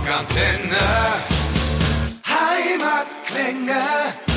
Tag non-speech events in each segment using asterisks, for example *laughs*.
Rockantenne. Heimatklänge.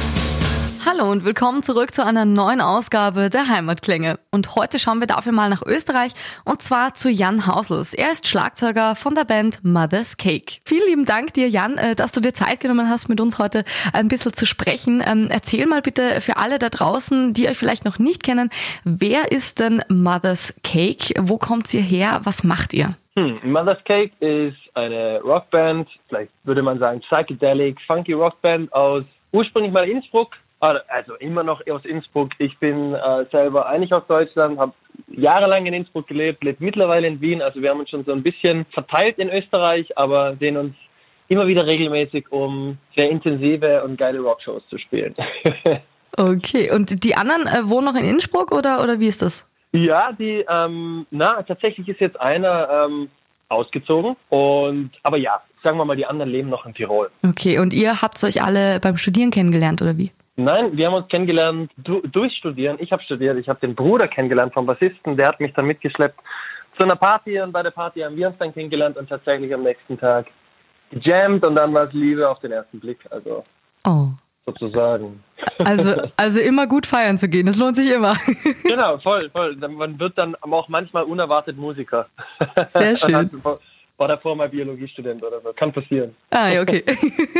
Hallo und willkommen zurück zu einer neuen Ausgabe der Heimatklänge. Und heute schauen wir dafür mal nach Österreich und zwar zu Jan Hausels. Er ist Schlagzeuger von der Band Mother's Cake. Vielen lieben Dank dir, Jan, äh, dass du dir Zeit genommen hast, mit uns heute ein bisschen zu sprechen. Ähm, erzähl mal bitte für alle da draußen, die euch vielleicht noch nicht kennen, wer ist denn Mother's Cake? Wo kommt ihr her? Was macht ihr? Hm, Mother's Cake ist eine Rockband, vielleicht würde man sagen Psychedelic, Funky Rockband aus ursprünglich mal Innsbruck, also immer noch aus Innsbruck. Ich bin äh, selber eigentlich aus Deutschland, habe jahrelang in Innsbruck gelebt, lebe mittlerweile in Wien. Also wir haben uns schon so ein bisschen verteilt in Österreich, aber sehen uns immer wieder regelmäßig, um sehr intensive und geile Rockshows zu spielen. *laughs* okay, und die anderen äh, wohnen noch in Innsbruck oder, oder wie ist das? Ja, die, ähm, na, tatsächlich ist jetzt einer ähm, ausgezogen und, aber ja, sagen wir mal, die anderen leben noch in Tirol. Okay, und ihr habt euch alle beim Studieren kennengelernt oder wie? Nein, wir haben uns kennengelernt du, durch Studieren. Ich habe studiert, ich habe den Bruder kennengelernt vom Bassisten, der hat mich dann mitgeschleppt zu einer Party und bei der Party haben wir uns dann kennengelernt und tatsächlich am nächsten Tag gejammt und dann war es Liebe auf den ersten Blick, also oh. sozusagen. Also, *laughs* also immer gut feiern zu gehen, das lohnt sich immer. Genau, voll, voll. Man wird dann auch manchmal unerwartet Musiker. Sehr *laughs* schön war davor mal Biologiestudent oder so. Kann passieren. Ah, ja, okay.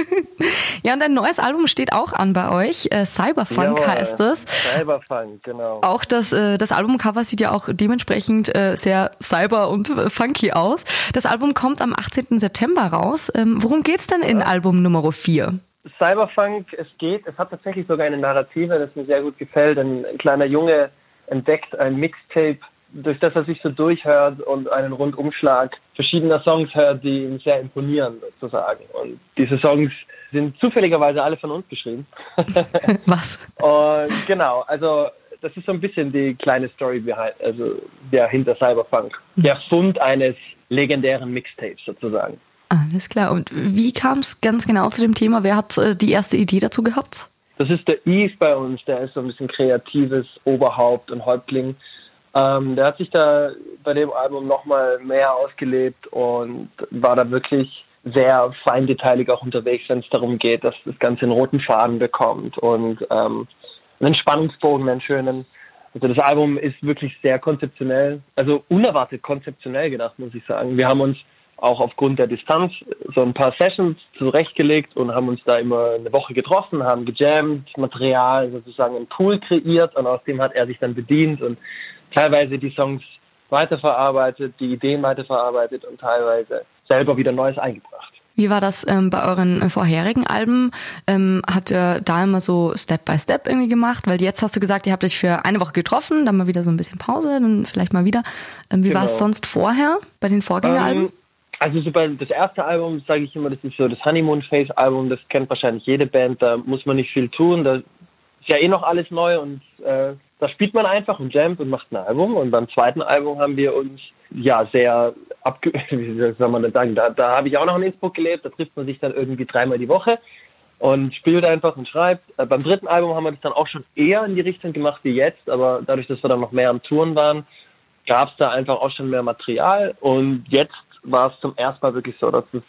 *laughs* ja, und ein neues Album steht auch an bei euch. Äh, Cyberfunk Jawohl, heißt es. Cyberfunk, genau. Auch das, äh, das Albumcover sieht ja auch dementsprechend äh, sehr cyber und *laughs* funky aus. Das Album kommt am 18. September raus. Ähm, worum geht's denn in ja. Album Nummer 4? Cyberfunk, es geht, es hat tatsächlich sogar eine Narrative, das mir sehr gut gefällt. Ein kleiner Junge entdeckt ein Mixtape durch das er sich so durchhört und einen Rundumschlag verschiedener Songs hört, die ihm sehr imponieren, sozusagen. Und diese Songs sind zufälligerweise alle von uns geschrieben. *laughs* Was? und genau, also das ist so ein bisschen die kleine Story behind, also der hinter Cyberpunk. Der Fund eines legendären Mixtapes sozusagen. Alles klar. Und wie kam es ganz genau zu dem Thema? Wer hat äh, die erste Idee dazu gehabt? Das ist der Eve bei uns, der ist so ein bisschen kreatives Oberhaupt und Häuptling ähm, der hat sich da bei dem Album nochmal mehr ausgelebt und war da wirklich sehr feindeteilig auch unterwegs, wenn es darum geht, dass das Ganze einen roten Faden bekommt und ähm, einen Spannungsbogen, einen schönen. Also das Album ist wirklich sehr konzeptionell, also unerwartet konzeptionell gedacht, muss ich sagen. Wir haben uns auch aufgrund der Distanz so ein paar Sessions zurechtgelegt und haben uns da immer eine Woche getroffen, haben gejammt, Material sozusagen im Pool kreiert und aus dem hat er sich dann bedient und teilweise die Songs weiterverarbeitet, die Ideen weiterverarbeitet und teilweise selber wieder Neues eingebracht. Wie war das ähm, bei euren äh, vorherigen Alben? Ähm, habt ihr da immer so Step by Step irgendwie gemacht? Weil jetzt hast du gesagt, ihr habt euch für eine Woche getroffen, dann mal wieder so ein bisschen Pause, dann vielleicht mal wieder. Ähm, wie genau. war es sonst vorher bei den Vorgängeralben? Ähm, also so bei das erste Album sage ich immer, das ist so das Honeymoon Phase Album, das kennt wahrscheinlich jede Band, da muss man nicht viel tun, da ist ja eh noch alles neu und äh, da spielt man einfach und jammt und macht ein Album. Und beim zweiten Album haben wir uns ja sehr abge... *laughs* Wie soll man das sagen? Da, da habe ich auch noch in Innsbruck gelebt. Da trifft man sich dann irgendwie dreimal die Woche und spielt einfach und schreibt. Äh, beim dritten Album haben wir das dann auch schon eher in die Richtung gemacht wie jetzt. Aber dadurch, dass wir dann noch mehr am Touren waren, gab es da einfach auch schon mehr Material. Und jetzt war es zum ersten Mal wirklich so, dass es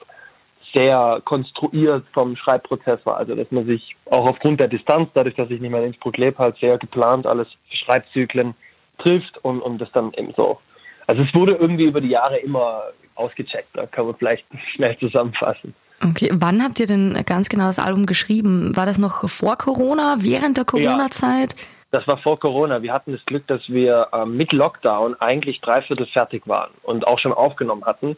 sehr konstruiert vom Schreibprozess war. Also dass man sich auch aufgrund der Distanz, dadurch, dass ich nicht mehr in Innsbruck lebe, halt sehr geplant alles für Schreibzyklen trifft und, und das dann eben so. Also es wurde irgendwie über die Jahre immer ausgecheckt, da kann man vielleicht *laughs* schnell zusammenfassen. Okay, wann habt ihr denn ganz genau das Album geschrieben? War das noch vor Corona, während der Corona-Zeit? Ja, das war vor Corona. Wir hatten das Glück, dass wir ähm, mit Lockdown eigentlich dreiviertel fertig waren und auch schon aufgenommen hatten.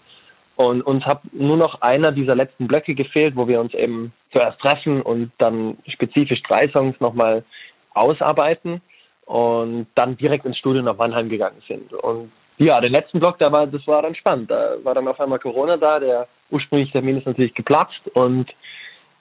Und uns hat nur noch einer dieser letzten Blöcke gefehlt, wo wir uns eben zuerst treffen und dann spezifisch drei Songs nochmal ausarbeiten und dann direkt ins Studio nach Mannheim gegangen sind. Und ja, den letzten Block, da war, das war dann spannend. Da war dann auf einmal Corona da, der ursprüngliche Termin ist natürlich geplatzt und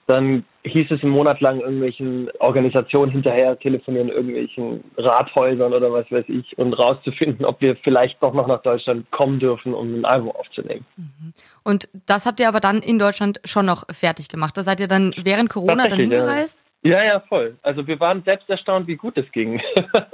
dann hieß es einen Monat lang irgendwelchen Organisationen hinterher telefonieren, irgendwelchen Rathäusern oder was weiß ich, und rauszufinden, ob wir vielleicht doch noch nach Deutschland kommen dürfen, um ein Album aufzunehmen. Mhm. Und das habt ihr aber dann in Deutschland schon noch fertig gemacht. Da seid ihr dann während Corona dann hingereist? Ja, ja, voll. Also wir waren selbst erstaunt, wie gut es ging.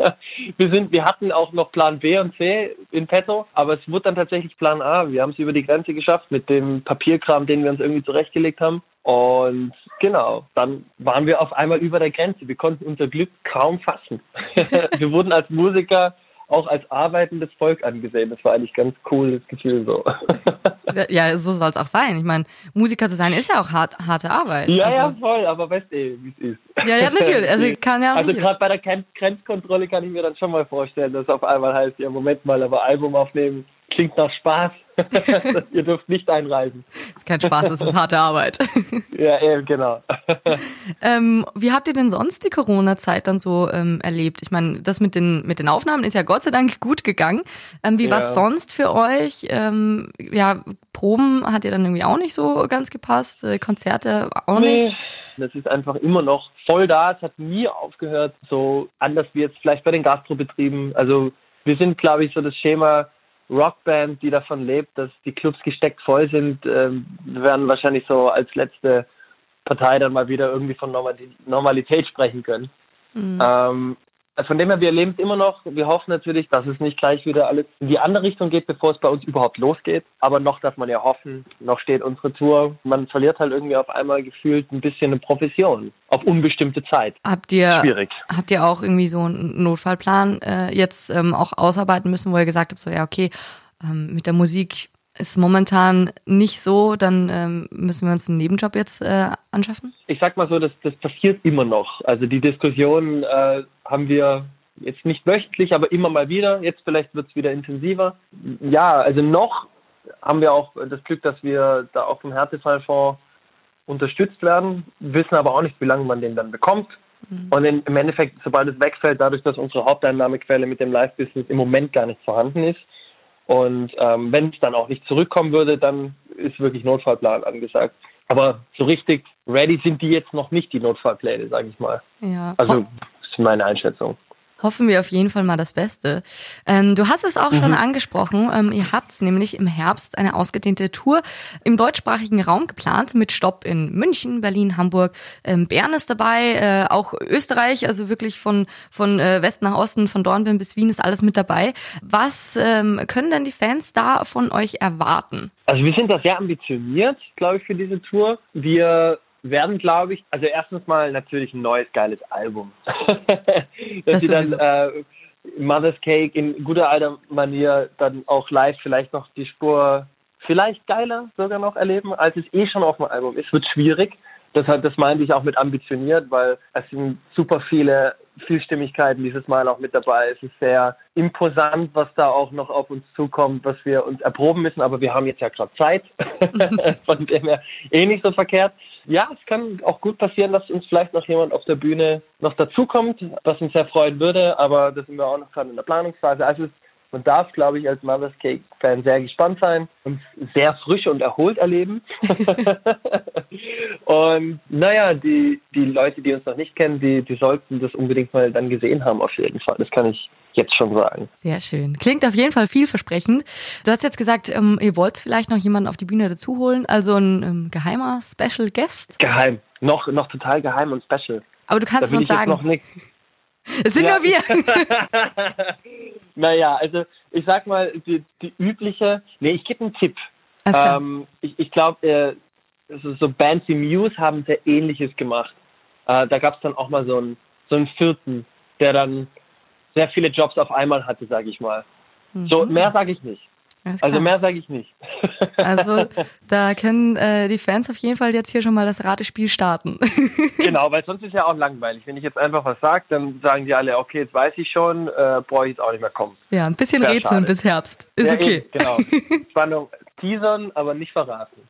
*laughs* wir sind, wir hatten auch noch Plan B und C in petto, aber es wurde dann tatsächlich Plan A. Wir haben es über die Grenze geschafft mit dem Papierkram, den wir uns irgendwie zurechtgelegt haben. Und genau, dann waren wir auf einmal über der Grenze. Wir konnten unser Glück kaum fassen. *laughs* wir wurden als Musiker auch als arbeitendes Volk angesehen. Das war eigentlich ganz cooles Gefühl so. *laughs* ja, so soll es auch sein. Ich meine, Musiker zu sein ist ja auch hart, harte Arbeit. Ja, also. ja, voll, aber weißt du, eh, wie es ist. Ja, ja, natürlich. Also *laughs* kann ja auch Also gerade bei der Grenzkontrolle kann ich mir dann schon mal vorstellen, dass auf einmal heißt, ja, Moment mal, aber Album aufnehmen klingt nach Spaß. *laughs* Ihr dürft nicht einreisen. Das ist kein Spaß, das ist harte Arbeit. *laughs* ja, eben, genau. *laughs* ähm, wie habt ihr denn sonst die Corona-Zeit dann so ähm, erlebt? Ich meine, das mit den, mit den Aufnahmen ist ja Gott sei Dank gut gegangen. Ähm, wie ja. war es sonst für euch? Ähm, ja, Proben hat ihr dann irgendwie auch nicht so ganz gepasst, äh, Konzerte auch nee, nicht? Das ist einfach immer noch voll da. Es hat nie aufgehört, so anders wie jetzt vielleicht bei den Gastrobetrieben. Also wir sind, glaube ich, so das Schema, Rockband, die davon lebt, dass die Clubs gesteckt voll sind, ähm, werden wahrscheinlich so als letzte Partei dann mal wieder irgendwie von Normalität sprechen können. Mhm. Ähm, von dem her, wir erleben es immer noch. Wir hoffen natürlich, dass es nicht gleich wieder alles in die andere Richtung geht, bevor es bei uns überhaupt losgeht. Aber noch darf man ja hoffen, noch steht unsere Tour. Man verliert halt irgendwie auf einmal gefühlt ein bisschen eine Profession auf unbestimmte Zeit. Habt ihr, Schwierig. Habt ihr auch irgendwie so einen Notfallplan äh, jetzt ähm, auch ausarbeiten müssen, wo ihr gesagt habt, so ja, okay, ähm, mit der Musik ist momentan nicht so, dann ähm, müssen wir uns einen Nebenjob jetzt äh, anschaffen? Ich sag mal so, das, das passiert immer noch. Also die Diskussion äh, haben wir jetzt nicht wöchentlich, aber immer mal wieder. Jetzt vielleicht wird es wieder intensiver. Ja, also noch haben wir auch das Glück, dass wir da auch vom Härtefallfonds unterstützt werden, wissen aber auch nicht, wie lange man den dann bekommt. Mhm. Und in, im Endeffekt, sobald es wegfällt, dadurch, dass unsere Haupteinnahmequelle mit dem Live-Business im Moment gar nicht vorhanden ist, und ähm, wenn es dann auch nicht zurückkommen würde, dann ist wirklich Notfallplan angesagt. Aber so richtig ready sind die jetzt noch nicht, die Notfallpläne, sage ich mal. Ja. Also das ist meine Einschätzung hoffen wir auf jeden Fall mal das Beste. Ähm, du hast es auch mhm. schon angesprochen. Ähm, ihr habt nämlich im Herbst eine ausgedehnte Tour im deutschsprachigen Raum geplant mit Stopp in München, Berlin, Hamburg. Ähm, Bern ist dabei, äh, auch Österreich, also wirklich von, von äh, Westen nach Osten, von Dornbirn bis Wien ist alles mit dabei. Was ähm, können denn die Fans da von euch erwarten? Also wir sind da sehr ambitioniert, glaube ich, für diese Tour. Wir werden, glaube ich, also erstens mal natürlich ein neues geiles Album. *laughs* Dass sie dann äh, Mother's Cake in guter alter Manier dann auch live vielleicht noch die Spur vielleicht geiler sogar noch erleben, als es eh schon auf dem Album ist. Wird schwierig. Das, das meinte ich auch mit ambitioniert, weil es sind super viele Vielstimmigkeiten dieses Mal auch mit dabei. Es ist sehr imposant, was da auch noch auf uns zukommt, was wir uns erproben müssen, aber wir haben jetzt ja gerade Zeit, *laughs* *laughs* von dem her eh nicht so verkehrt. Ja, es kann auch gut passieren, dass uns vielleicht noch jemand auf der Bühne noch dazukommt, was uns sehr freuen würde, aber da sind wir auch noch gerade in der Planungsphase. Also es man darf, glaube ich, als Mother's Cake-Fan sehr gespannt sein und sehr frisch und erholt erleben. *laughs* und naja, die, die Leute, die uns noch nicht kennen, die, die sollten das unbedingt mal dann gesehen haben, auf jeden Fall. Das kann ich jetzt schon sagen. Sehr schön. Klingt auf jeden Fall vielversprechend. Du hast jetzt gesagt, ähm, ihr wollt vielleicht noch jemanden auf die Bühne dazu holen, also ein ähm, geheimer Special Guest? Geheim. Noch, noch total geheim und special. Aber du kannst es uns sagen. Es sind ja. nur wir. *laughs* naja, also ich sag mal, die, die übliche, nee, ich gebe einen Tipp. Ähm, ich ich glaube, äh, so, so Bands wie Muse haben sehr ähnliches gemacht. Äh, da gab es dann auch mal so einen, so einen vierten, der dann sehr viele Jobs auf einmal hatte, sage ich mal. Mhm. So, mehr sage ich nicht. Also mehr sage ich nicht. *laughs* Also da können äh, die Fans auf jeden Fall jetzt hier schon mal das Ratespiel starten. *laughs* Genau, weil sonst ist ja auch langweilig. Wenn ich jetzt einfach was sage, dann sagen die alle, okay, jetzt weiß ich schon, äh, brauche ich jetzt auch nicht mehr kommen. Ja, ein bisschen Sehr Rätseln schade. bis Herbst. Ist ja, okay. Eben, genau. *laughs* Spannung teasern, aber nicht verraten.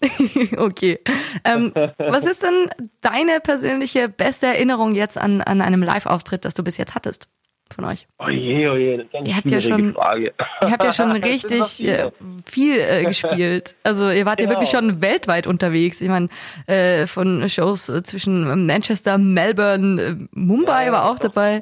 okay. Ähm, was ist denn deine persönliche beste Erinnerung jetzt an, an einem Live-Auftritt, das du bis jetzt hattest? Von euch? Oje, oje, das ist eine ihr habt ja schon, Frage. Ihr habt ja schon *laughs* richtig äh, viel äh, *laughs* gespielt. Also ihr wart genau. ja wirklich schon weltweit unterwegs. Ich meine, äh, von Shows äh, zwischen Manchester, Melbourne, äh, Mumbai ja, war auch doch. dabei.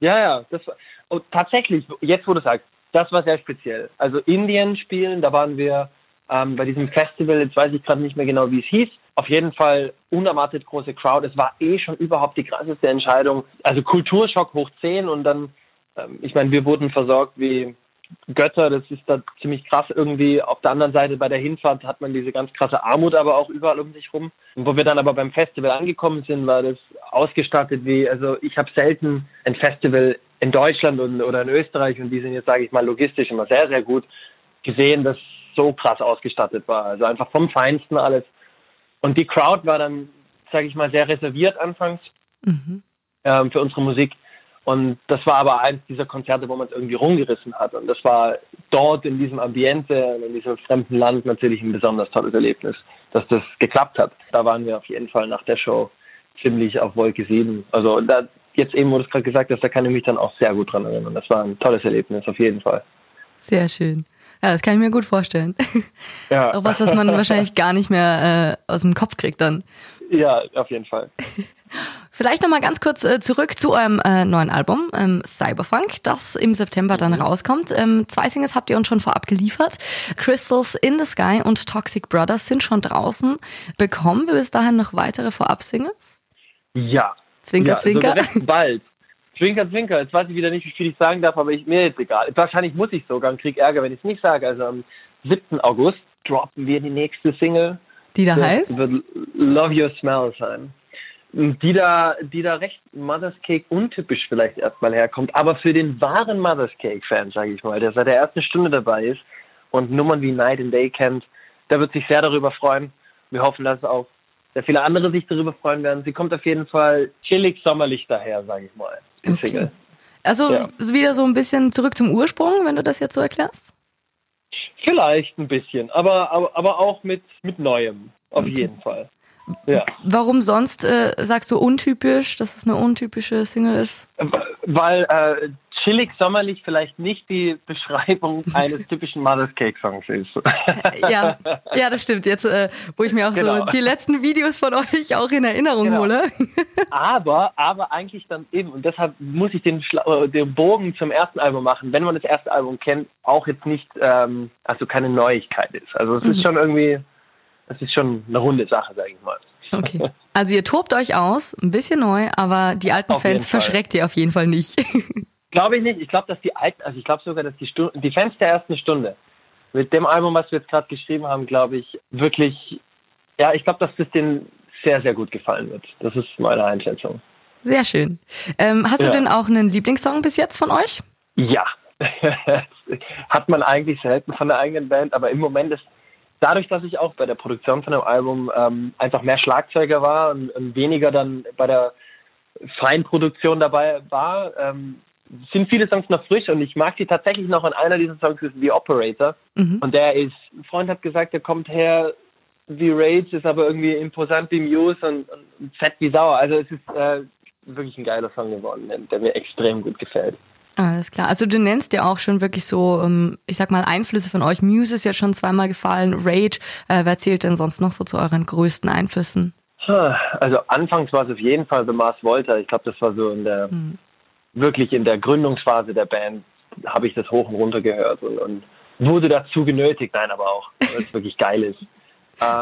Ja, ja, das war, und tatsächlich, jetzt wo du sagst, das war sehr speziell. Also Indien spielen, da waren wir ähm, bei diesem Festival, jetzt weiß ich gerade nicht mehr genau, wie es hieß. Auf jeden Fall unerwartet große Crowd. Es war eh schon überhaupt die krasseste Entscheidung. Also Kulturschock hoch 10 und dann, ähm, ich meine, wir wurden versorgt wie Götter, das ist da ziemlich krass irgendwie. Auf der anderen Seite bei der Hinfahrt hat man diese ganz krasse Armut aber auch überall um sich rum. Und wo wir dann aber beim Festival angekommen sind, war das ausgestattet wie, also ich habe selten ein Festival in Deutschland und, oder in Österreich und die sind jetzt, sage ich mal, logistisch immer sehr, sehr gut gesehen, das so krass ausgestattet war. Also einfach vom Feinsten alles. Und die Crowd war dann, sage ich mal, sehr reserviert anfangs mhm. ähm, für unsere Musik. Und das war aber eins dieser Konzerte, wo man es irgendwie rumgerissen hat. Und das war dort in diesem Ambiente, in diesem fremden Land natürlich ein besonders tolles Erlebnis, dass das geklappt hat. Da waren wir auf jeden Fall nach der Show ziemlich auf Wolke 7. Also da, jetzt eben, wo du es gerade gesagt hast, da kann ich mich dann auch sehr gut dran erinnern. Das war ein tolles Erlebnis, auf jeden Fall. Sehr schön. Ja, das kann ich mir gut vorstellen. *laughs* Ja. Auch was, was man wahrscheinlich gar nicht mehr äh, aus dem Kopf kriegt dann. Ja, auf jeden Fall. *laughs* Vielleicht nochmal ganz kurz äh, zurück zu eurem äh, neuen Album, ähm, Cyberfunk, das im September dann mhm. rauskommt. Ähm, zwei Singles habt ihr uns schon vorab geliefert. Crystals in the Sky und Toxic Brothers sind schon draußen. Bekommen wir bis dahin noch weitere Vorab-Singles? Ja. Zwinker, ja, zwinker. Recht bald. Zwinker, zwinker. Jetzt weiß ich wieder nicht, wie viel ich sagen darf, aber ich, mir ist egal. Wahrscheinlich muss ich sogar und krieg Ärger, wenn ich es nicht sage. Also am 7. August droppen wir die nächste Single. Die da heißt? Wird Love Your Smell sein die da, die da recht Mother's Cake untypisch vielleicht erstmal herkommt, aber für den wahren Mother's Cake-Fan, sage ich mal, der seit der ersten Stunde dabei ist und Nummern wie Night and Day kennt, der wird sich sehr darüber freuen. Wir hoffen, dass auch sehr viele andere sich darüber freuen werden. Sie kommt auf jeden Fall chillig sommerlich daher, sage ich mal, die okay. Single. Also ja. wieder so ein bisschen zurück zum Ursprung, wenn du das jetzt so erklärst? Vielleicht ein bisschen, aber, aber, aber auch mit, mit Neuem, auf okay. jeden Fall. Ja. Warum sonst äh, sagst du untypisch, dass es eine untypische Single ist? Weil äh, chillig sommerlich vielleicht nicht die Beschreibung *laughs* eines typischen Mother's Cake Songs ist. ja, ja, das stimmt. Jetzt, äh, wo ich mir auch genau. so die letzten Videos von euch auch in Erinnerung genau. hole. *laughs* aber, aber eigentlich dann eben, und deshalb muss ich den, äh, den Bogen zum ersten Album machen, wenn man das erste Album kennt, auch jetzt nicht, ähm, also keine Neuigkeit ist. Also es mhm. ist schon irgendwie das ist schon eine runde Sache, sage ich mal. Okay. Also ihr tobt euch aus, ein bisschen neu, aber die alten auf Fans verschreckt ihr auf jeden Fall nicht. *laughs* glaube ich nicht. Ich glaube, dass die alten, also ich glaube sogar, dass die, Stunde, die Fans der ersten Stunde mit dem Album, was wir jetzt gerade geschrieben haben, glaube ich, wirklich, ja, ich glaube, dass das denen sehr, sehr gut gefallen wird. Das ist meine Einschätzung. Sehr schön. Ähm, hast ja. du denn auch einen Lieblingssong bis jetzt von euch? Ja. *laughs* Hat man eigentlich selten von der eigenen Band, aber im Moment ist dadurch, dass ich auch bei der Produktion von dem Album ähm, einfach mehr Schlagzeuger war und, und, weniger dann bei der freien Produktion dabei war, ähm, sind viele Songs noch frisch und ich mag sie tatsächlich noch. Und einer dieser Songs ist The Operator. Mhm. Und der ist, ein Freund hat gesagt, der kommt her wie Rage, ist aber irgendwie imposant wie Muse und, und fett wie Sauer. Also es ist äh, wirklich ein geiler Song geworden, der mir extrem gut gefällt. Alles klar. Also du nennst ja auch schon wirklich so, ähm, ich sag mal, Einflüsse von euch. Muse ist ja schon zweimal gefallen, Rage. Äh, wer zählt denn sonst noch so zu euren größten Einflüssen? Also anfangs war es auf jeden Fall The Mars Volta. Ich glaube, das war so in der hm. Wirklich in der Gründungsphase der Band habe ich das hoch und runter gehört und, und wurde dazu genötigt. Nein, aber auch, weil es wirklich geil ist. *laughs*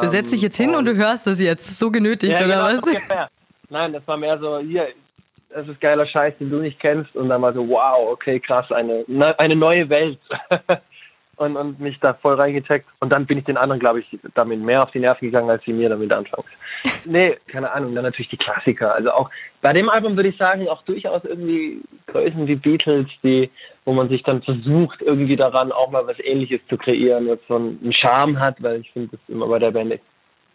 Du setzt dich jetzt hin und, und, du hörst das jetzt, so genötigt, ja, oder genau, was? Nein, das war mehr so, hier, das ist geiler Scheiß, den du nicht kennst. Und dann war so, wow, okay, krass, eine, eine neue Welt. *laughs* und, und mich da voll reingecheckt. Und dann bin ich den anderen, glaube ich, damit mehr auf die Nerven gegangen, als sie mir damit anfangs. *laughs* nee, keine Ahnung. Dann natürlich die Klassiker. Also auch bei dem Album würde ich sagen, auch durchaus irgendwie Größen wie Beatles, die, wo man sich dann versucht, irgendwie daran auch mal was ähnliches zu kreieren, was so einen Charme hat, weil ich finde das immer bei der Band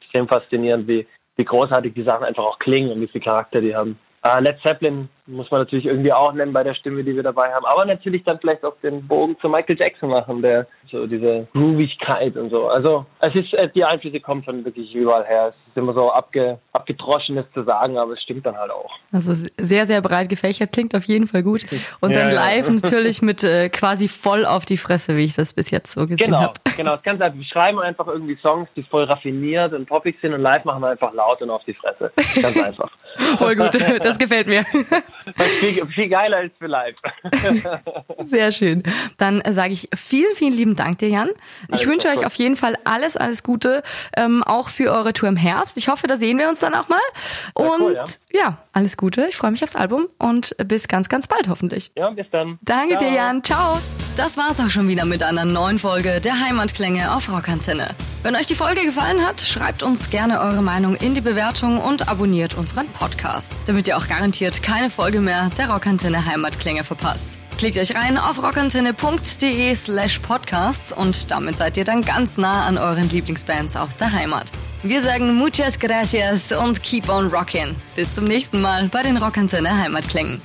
extrem faszinierend, wie, wie großartig die Sachen einfach auch klingen und wie viel Charakter die haben. Uh, Led Zeppelin muss man natürlich irgendwie auch nennen bei der Stimme, die wir dabei haben. Aber natürlich dann vielleicht auch den Bogen zu Michael Jackson machen, der so diese Groovigkeit und so. Also es ist, äh, die Einflüsse kommen von wirklich überall her. Es ist immer so abge, abgedroschenes zu sagen, aber es stimmt dann halt auch. Also sehr, sehr breit gefächert, klingt auf jeden Fall gut. Und dann ja, live ja. natürlich mit äh, quasi voll auf die Fresse, wie ich das bis jetzt so gesehen genau, habe. *laughs* Genau, das Ganze, wir schreiben einfach irgendwie Songs, die voll raffiniert und poppig sind und live machen wir einfach laut und auf die Fresse. Ganz einfach. *laughs* voll gut, das gefällt mir. *laughs* viel, viel geiler als für live. *laughs* Sehr schön. Dann äh, sage ich vielen, vielen lieben Dank dir, Jan. Ich Alles wünsche euch cool. auf jeden Fall alles, alles Gute, ähm, auch für eure Tour im Herbst. Ich hoffe, da sehen wir uns dann auch mal. Und cool, ja. ja. alles Gute. Ich freue mich aufs Album und bis ganz, ganz bald hoffentlich. Ja, bis dann. Danke Ciao. dir, Jan. Ciao. Das war's auch schon wieder mit einer neuen Folge der Heimatklänge auf Rockantenne. Wenn euch die Folge gefallen hat, schreibt uns gerne eure Meinung in die Bewertung und abonniert unseren Podcast, damit ihr auch garantiert keine Folge mehr der Rockantenne Heimatklänge verpasst. Klickt euch rein auf rockantenne.de slash podcasts und damit seid ihr dann ganz nah an euren Lieblingsbands aus der Heimat. Wir sagen muchas gracias und keep on rockin'. Bis zum nächsten Mal bei den Rockantenne Heimatklängen.